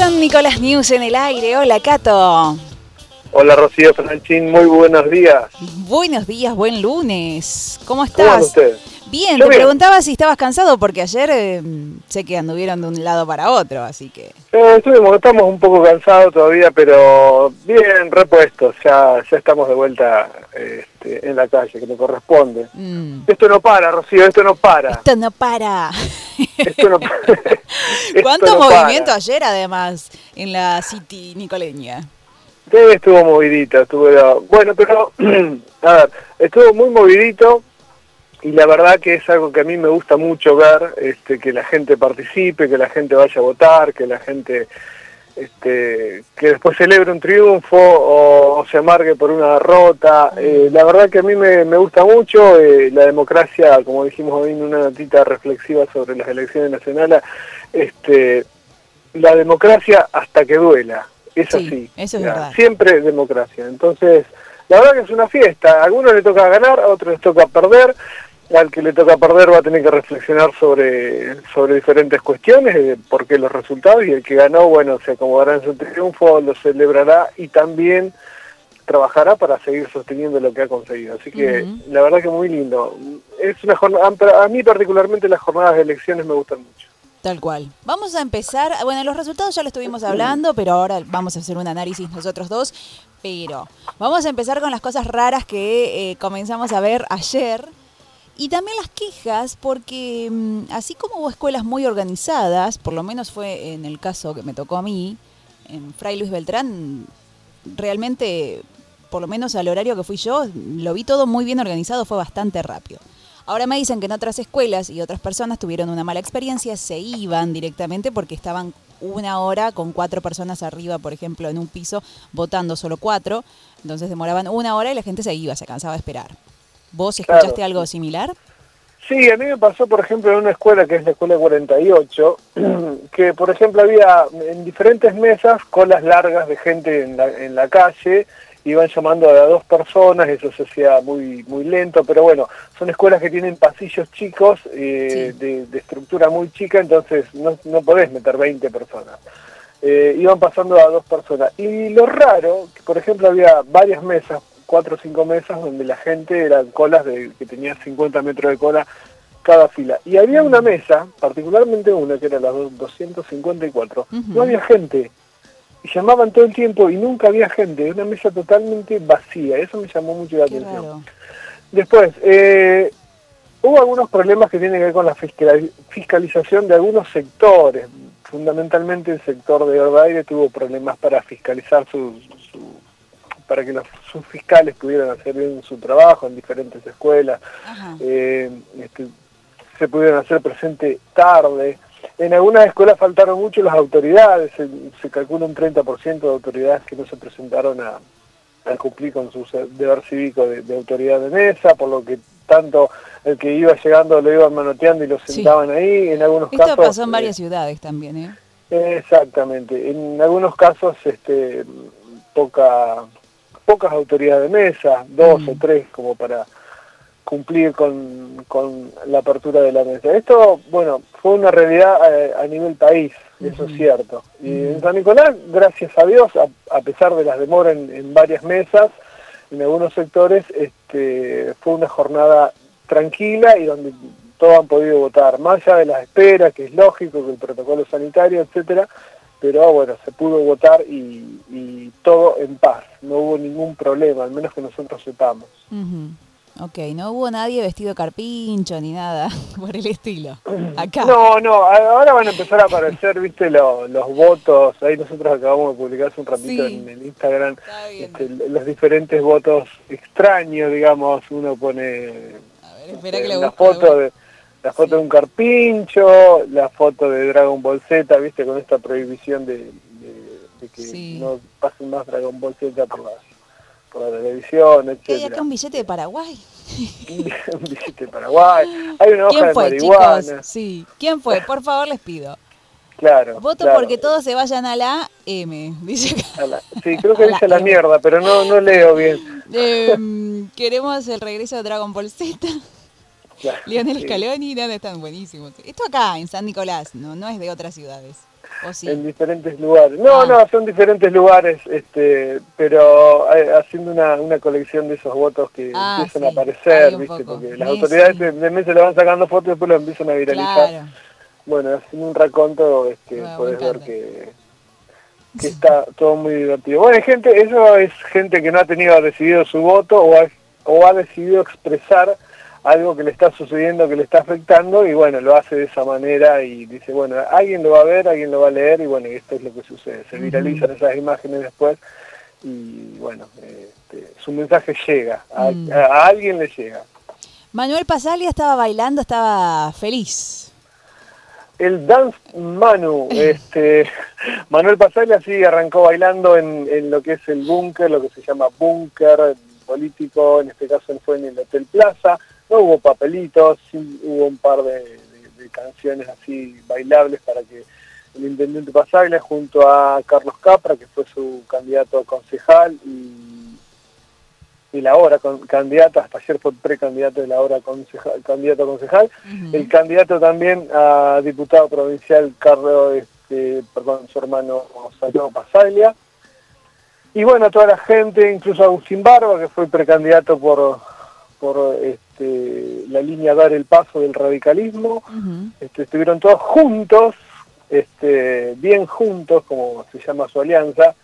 San Nicolás News en el aire. Hola, Cato. Hola, Rocío Franchín. Muy buenos días. Buenos días, buen lunes. ¿Cómo ¿Cómo estás? ustedes? Bien, Yo te bien. preguntaba si estabas cansado porque ayer eh, sé que anduvieron de un lado para otro, así que... Eh, estuvimos, estamos un poco cansados todavía, pero bien repuestos. Ya, ya estamos de vuelta este, en la calle, que me corresponde. mm, Esto no para, Rocío, esto no para. esto no para. Esto no para. Esto ¿Cuánto no para. movimiento ayer además en la City nicoleña? Sí, estuvo movidito, estuvo... Bueno, pero, a ver, estuvo muy movidito y la verdad que es algo que a mí me gusta mucho ver, este, que la gente participe, que la gente vaya a votar, que la gente... Este, que después celebre un triunfo o, o se amargue por una derrota. Eh, la verdad que a mí me, me gusta mucho eh, la democracia, como dijimos hoy en una notita reflexiva sobre las elecciones nacionales, este, la democracia hasta que duela. Es Sí, así. eso es Ya, verdad. Siempre democracia. Entonces, la verdad que es una fiesta. A algunos le toca ganar, a otros les toca perder. Al que le toca perder va a tener que reflexionar sobre, sobre diferentes cuestiones, de por qué los resultados, y el que ganó, bueno, se acomodará en su triunfo, lo celebrará y también trabajará para seguir sosteniendo lo que ha conseguido. Así que la verdad que muy lindo. Es una jornada, a mí particularmente las jornadas de elecciones me gustan mucho. Tal cual. Vamos a empezar, bueno, los resultados ya lo estuvimos hablando, pero ahora vamos a hacer un análisis nosotros dos. Pero vamos a empezar con las cosas raras que eh, comenzamos a ver ayer. Y también las quejas, porque mm, así como hubo escuelas muy organizadas, por lo menos fue en el caso que me tocó a mí, en Fray Luis Beltrán, realmente, por lo menos al horario que fui yo, lo vi todo muy bien organizado, fue bastante rápido. Ahora me dicen que en otras escuelas y otras personas tuvieron una mala experiencia, se iban directamente porque estaban una hora con cuatro personas arriba, por ejemplo, en un piso, votando solo cuatro. Entonces demoraban una hora y la gente se iba, se cansaba de esperar. ¿Vos Claro. escuchaste algo similar? Sí, a mí me pasó, por ejemplo, en una escuela que es la escuela 48, que, por ejemplo, había en diferentes mesas colas largas de gente en la, en la calle, iban llamando a dos personas, eso se hacía muy muy lento, pero bueno, son escuelas que tienen pasillos chicos, eh, Sí. de, de estructura muy chica, entonces no, no podés meter 20 personas. Eh, iban pasando a dos personas. Y lo raro, que por ejemplo había varias mesas, cuatro o cinco mesas, donde la gente eran colas de, que tenía 50 metros de cola cada fila. Y había una mesa, particularmente una, que era la do- 254, Ujú. no había gente. Y llamaban todo el tiempo y nunca había gente, una mesa totalmente vacía. Eso me llamó mucho la Qué atención. raro. Después, eh, hubo algunos problemas que tienen que ver con la fiscali- fiscalización de algunos sectores. Fundamentalmente el sector de Orba Aire tuvo problemas para fiscalizar su, su- para que los, sus fiscales pudieran hacer bien su trabajo en diferentes escuelas. Eh, este, se pudieron hacer presente tarde. En algunas escuelas faltaron mucho las autoridades, se, se calcula un 30% de autoridades que no se presentaron a, a cumplir con su deber cívico de, de autoridad de mesa, por lo que tanto el que iba llegando lo iban manoteando y lo Sí. sentaban ahí, en algunos Esto casos... pasó en eh, varias ciudades también, ¿eh? Exactamente. En algunos casos, este, poca, pocas autoridades de mesa, dos Mm. o tres, como para cumplir con, con la apertura de la mesa. Esto, bueno, fue una realidad eh, a, nivel país, eso es cierto. Y en San Nicolás, gracias a Dios, a, a pesar de las demoras en, en varias mesas, en algunos sectores, este, fue una jornada tranquila y donde todos han podido votar, más allá de las esperas, que es lógico, que el protocolo sanitario, etcétera, pero bueno, se pudo votar y, y todo en paz, no hubo ningún problema, al menos que nosotros sepamos. Ujú. Ok, no hubo nadie vestido de carpincho ni nada por el estilo. Acá. No, no, ahora van a empezar a aparecer, viste, lo- los votos, ahí nosotros acabamos de publicar hace un ratito Sí. en el Instagram, este, los diferentes votos extraños, digamos, uno pone A ver, espera que eh, la foto de la foto de un carpincho, la foto de Dragon Ball Z, viste, con esta prohibición de, de- de que Sí. no pasen más Dragon Ball Z por la, por la televisión, ¿Qué hay acá un billete de Paraguay? un billete de Paraguay, hay una hoja ¿Quién de marihuana, chicos? Sí. ¿Quién fue? Por favor, les pido. claro. Voto claro. porque todos se vayan a la M, dice acá. A la- sí, creo que a dice la mierda, pero no, no leo bien. Em, queremos el regreso de Dragon Ball Z. Claro, Lionel. Scaloni, ¿dónde están buenísimos? Esto acá, en San Nicolás, no, no es de otras ciudades. en diferentes lugares. No, Ah. no, son diferentes lugares, este, pero eh, haciendo una, una colección de esos votos que Ah, empiezan sí, a aparecer, ¿viste? poco. Porque las Sí, autoridades de, de mes se le van sacando fotos y después lo empiezan a viralizar. Claro. Bueno, haciendo un raconto, este, Bueno, me podés ver que, que está todo muy divertido. Bueno, gente, eso es gente que no ha tenido decidido su voto o ha, o ha decidido expresar algo que le está sucediendo, que le está afectando y bueno, lo hace de esa manera y dice, bueno, alguien lo va a ver, alguien lo va a leer y bueno, y esto es lo que sucede. Se viralizan esas imágenes después y bueno, este, su mensaje llega, a, Mm. a- alguien le llega. Manuel Pasalia estaba bailando, estaba feliz. El Dance Manu, este, Manuel Pasaglia sí arrancó bailando en, en lo que es el búnker, lo que se llama búnker político, en este caso fue en el Hotel Plaza, no hubo papelitos, sí hubo un par de, de- de canciones así bailables para que el intendente Pasaglia junto a Carlos Capra, que fue su candidato a concejal y, y la hora con, candidata, hasta ayer fue precandidato de la hora concejal, candidato a concejal, el candidato también a diputado provincial Carlos, este, perdón, su hermano Santiago Pasaglia. Y bueno, toda la gente, incluso Agustín Barba, que fue precandidato por, por este, la línea Dar el Paso del radicalismo, este, estuvieron todos juntos, este, bien juntos, como se llama su alianza,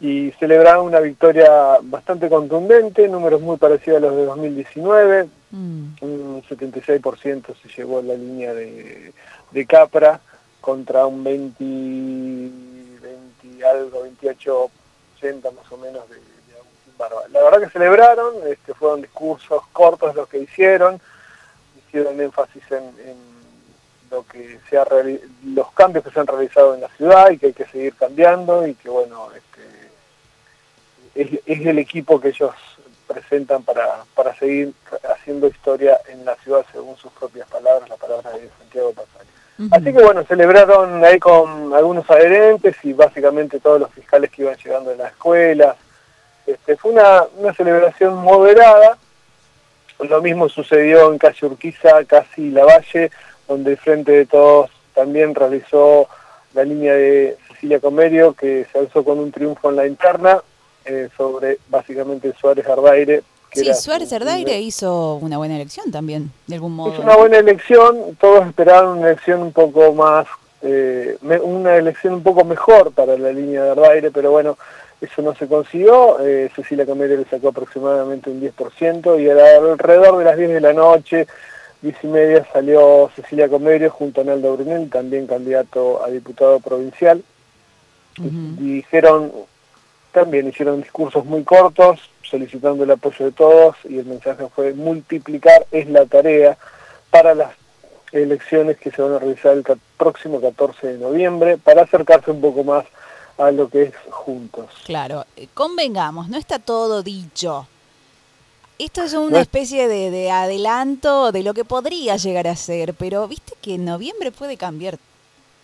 y celebraron una victoria bastante contundente, números muy parecidos a los de 2019, Mm. un 76% se llevó la línea de, de Capra contra un 20, 20 algo, 28, 80 más o menos de, La verdad que celebraron, este, fueron discursos cortos los que hicieron, hicieron énfasis en, en lo que se ha los cambios que se han realizado en la ciudad y que hay que seguir cambiando y que bueno, este, es, es el equipo que ellos presentan para, para seguir haciendo historia en la ciudad según sus propias palabras, las palabras de Santiago Pasari. Así que bueno, celebraron ahí con algunos adherentes y básicamente todos los fiscales que iban llegando de las escuelas. Este, fue una, una celebración moderada. Lo mismo sucedió en calle Urquiza, casi Lavalle, donde el Frente de Todos también realizó la línea de Cecilia Comerio, que se alzó con un triunfo en la interna eh, sobre básicamente Suárez Ardaire. que Sí, Suárez su- Ardaire hizo una buena elección también, de algún modo. es una buena elección, todos esperaban una elección un poco más, eh, una elección un poco mejor para la línea de Ardaire, pero bueno, eso no se consiguió. Eh, Cecilia Comerio le sacó aproximadamente un 10% y alrededor de las 10 de la noche, 10 y media, salió Cecilia Comerio junto a Naldo Brunel, también candidato a diputado provincial. Dijeron, también hicieron discursos muy cortos, solicitando el apoyo de todos, y el mensaje fue multiplicar es la tarea para las elecciones que se van a realizar el próximo 14 de noviembre, para acercarse un poco más a lo que es juntos. Claro, eh, convengamos, no está todo dicho. Esto es una es- especie de, de adelanto de lo que podría llegar a ser, pero viste que en noviembre puede cambiar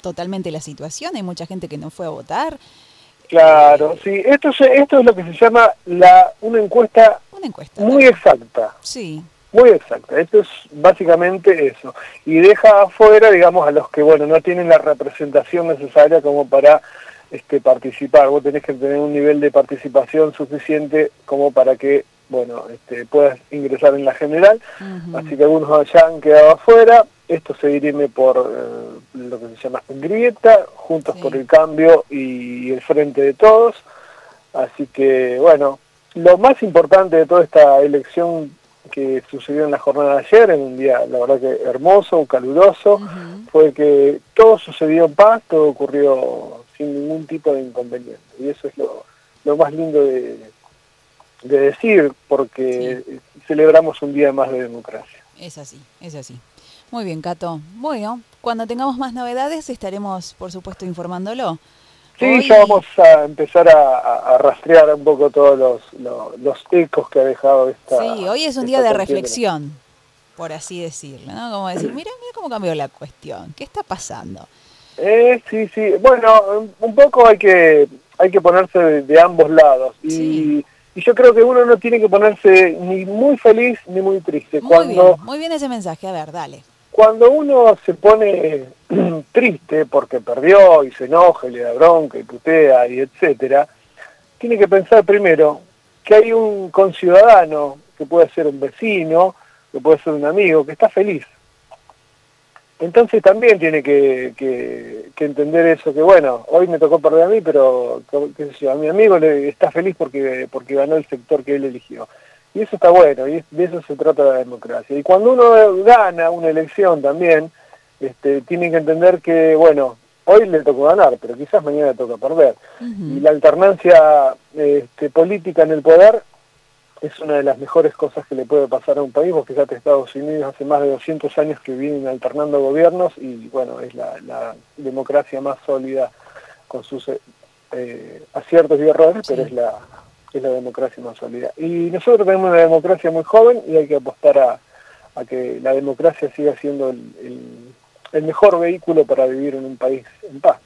totalmente la situación, hay mucha gente que no fue a votar. Claro, sí, esto, se- esto es lo que se llama la, una encuesta Una encuesta. muy exacta. Sí, Muy exacta, esto es básicamente eso. Y deja afuera, digamos, a los que, bueno, no tienen la representación necesaria como para este, participar. Vos tenés que tener un nivel de participación suficiente como para que, bueno, este, puedas ingresar en la general. Así que algunos ya han quedado afuera. Esto se dirime por eh, lo que se llama grieta, Juntos Sí. por el Cambio y el Frente de Todos. Así que, bueno, lo más importante de toda esta elección que sucedió en la jornada de ayer, en un día, la verdad que hermoso, caluroso, fue que todo sucedió en paz, todo ocurrió sin ningún tipo de inconveniente. Y eso es lo, lo más lindo de, de decir, porque celebramos un día más de democracia. Es así, es así. Muy bien, Cato. Bueno, cuando tengamos más novedades estaremos, por supuesto, informándolo. Sí, Hoy- ya vamos a empezar a, rastrear un poco todos los, los, los ecos que ha dejado esta. Sí, hoy es un día de reflexión, por así decirlo, ¿no? Como decir, mira, mira cómo cambió la cuestión, ¿qué está pasando? Eh, sí, sí. Bueno, un- un poco hay que hay que ponerse de, de ambos lados y, Sí. y yo creo que uno no tiene que ponerse ni muy feliz ni muy triste. Muy cuando bien, muy bien ese mensaje, a ver, dale. cuando uno se pone triste porque perdió y se enoja y le da bronca y putea y etcétera, tiene que pensar primero que hay un conciudadano, que puede ser un vecino, que puede ser un amigo, que está feliz. Entonces también tiene que, entender eso, que bueno, hoy me tocó perder a mí, pero a mi amigo le, está feliz porque, porque ganó el sector que él eligió. Y eso está bueno, y de eso se trata la democracia. Y cuando uno gana una elección también, este, tiene que entender que, bueno, hoy le tocó ganar, pero quizás mañana le toca perder. Y la alternancia este, política en el poder es una de las mejores cosas que le puede pasar a un país. Vos fíjate, Estados Unidos hace más de 200 años que vienen alternando gobiernos y bueno, es la, democracia más sólida con sus eh, aciertos y errores, pero es la, es la democracia más sólida. Y nosotros tenemos una democracia muy joven y hay que apostar a, que la democracia siga siendo el, el mejor vehículo para vivir en un país en paz.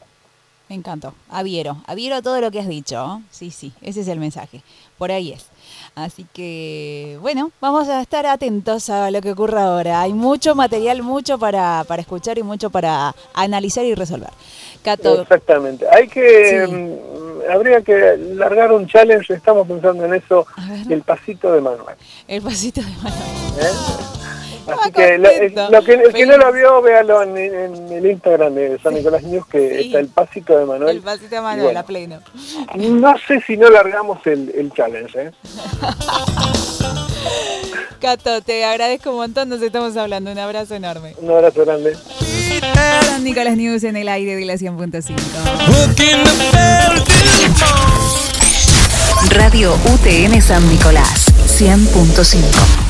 Me encantó. Adhiero, adhiero a todo lo que has dicho. Sí, sí, ese es el mensaje. Por ahí es. Así que, bueno, vamos a estar atentos a lo que ocurra ahora. Hay mucho material, mucho para, para escuchar y mucho para analizar y resolver. Cato. Exactamente. Hay que, mm, habría que largar un challenge, estamos pensando en eso, el pasito de Manuel. El pasito de Manuel. ¿Eh? Así que, lo, que el que no lo vio, véalo en, el Instagram de San Nicolás News, que está el pasito de Manuel. El pasito de Manuel, a pleno. No sé si no largamos el, el challenge, ¿eh? Cato, te agradezco un montón, nos estamos hablando. Un abrazo enorme. Un abrazo grande. San Nicolás News en el aire de la 100.5. Radio UTN San Nicolás 100.5